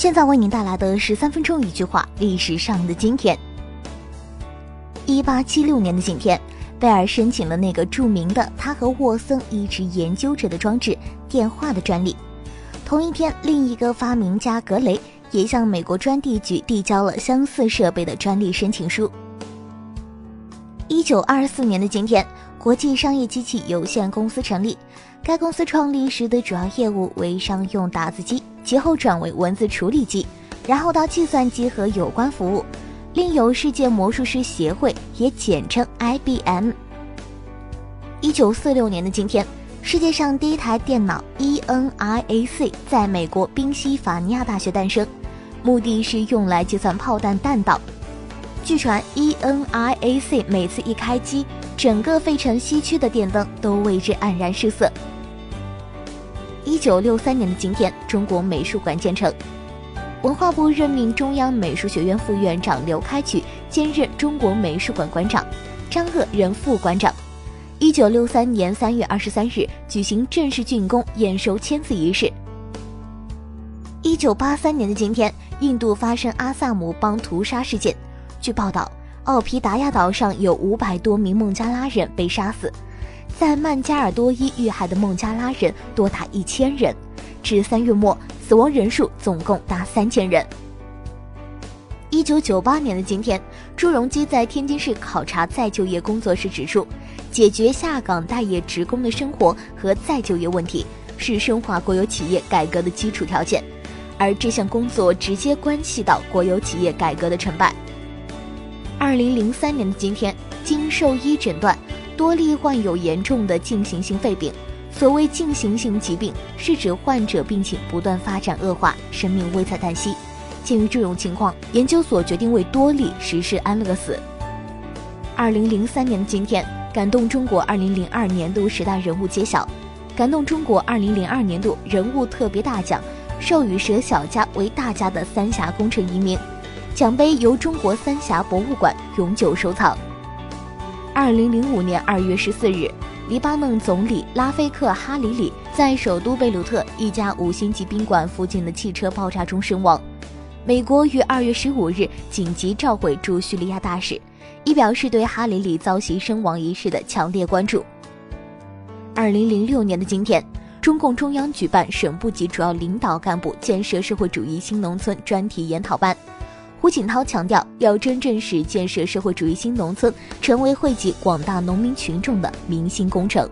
现在为您带来的十三分钟一句话：历史上的今天。一八七六年的今天，贝尔申请了那个著名的他和沃森一直研究着的装置——电话的专利。同一天，另一个发明家格雷也向美国专利局递交了相似设备的专利申请书。一九二四年的今天，国际商业机器有限公司成立。该公司创立时的主要业务为商用打字机，其后转为文字处理机，然后到计算机和有关服务。另有世界魔术师协会，也简称 IBM。一九四六年的今天，世界上第一台电脑 ENIAC 在美国宾夕法尼亚大学诞生，目的是用来计算炮弹弹道。据传，ENIAC 每次一开机，整个费城西区的电灯都为之黯然失色。一九六三年的今天，中国美术馆建成，文化部任命中央美术学院副院长刘开渠兼任中国美术馆馆长，张鄂任副馆长。一九六三年三月二十三日举行正式竣工验收签字仪式。一九八三年的今天，印度发生阿萨姆邦屠杀事件。据报道，奥皮达亚岛上有五百多名孟加拉人被杀死，在曼加尔多伊遇害的孟加拉人多达一千人，至三月末，死亡人数总共达三千人。一九九八年的今天，朱镕基在天津市考察再就业工作时指出，解决下岗待业职工的生活和再就业问题是深化国有企业改革的基础条件，而这项工作直接关系到国有企业改革的成败。二零零三年的今天，经兽医诊断，多利患有严重的进行性肺病。所谓进行性疾病，是指患者病情不断发展恶化，生命危在旦夕。鉴于这种情况，研究所决定为多利实施安乐死。二零零三年的今天，感动中国二零零二年度十大人物揭晓，感动中国二零零二年度人物特别大奖，授予舍小家为大家的三峡工程移民。奖杯由中国三峡博物馆永久收藏。二零零五年二月十四日，黎巴嫩总理拉菲克·哈里里在首都贝鲁特一家五星级宾馆附近的汽车爆炸中身亡。美国于二月十五日紧急召回驻叙利亚大使，以表示对哈里里遭袭身亡一事的强烈关注。二零零六年的今天，中共中央举办省部级主要领导干部建设社会主义新农村专题研讨班。胡锦涛强调，要真正使建设社会主义新农村成为惠及广大农民群众的民心工程。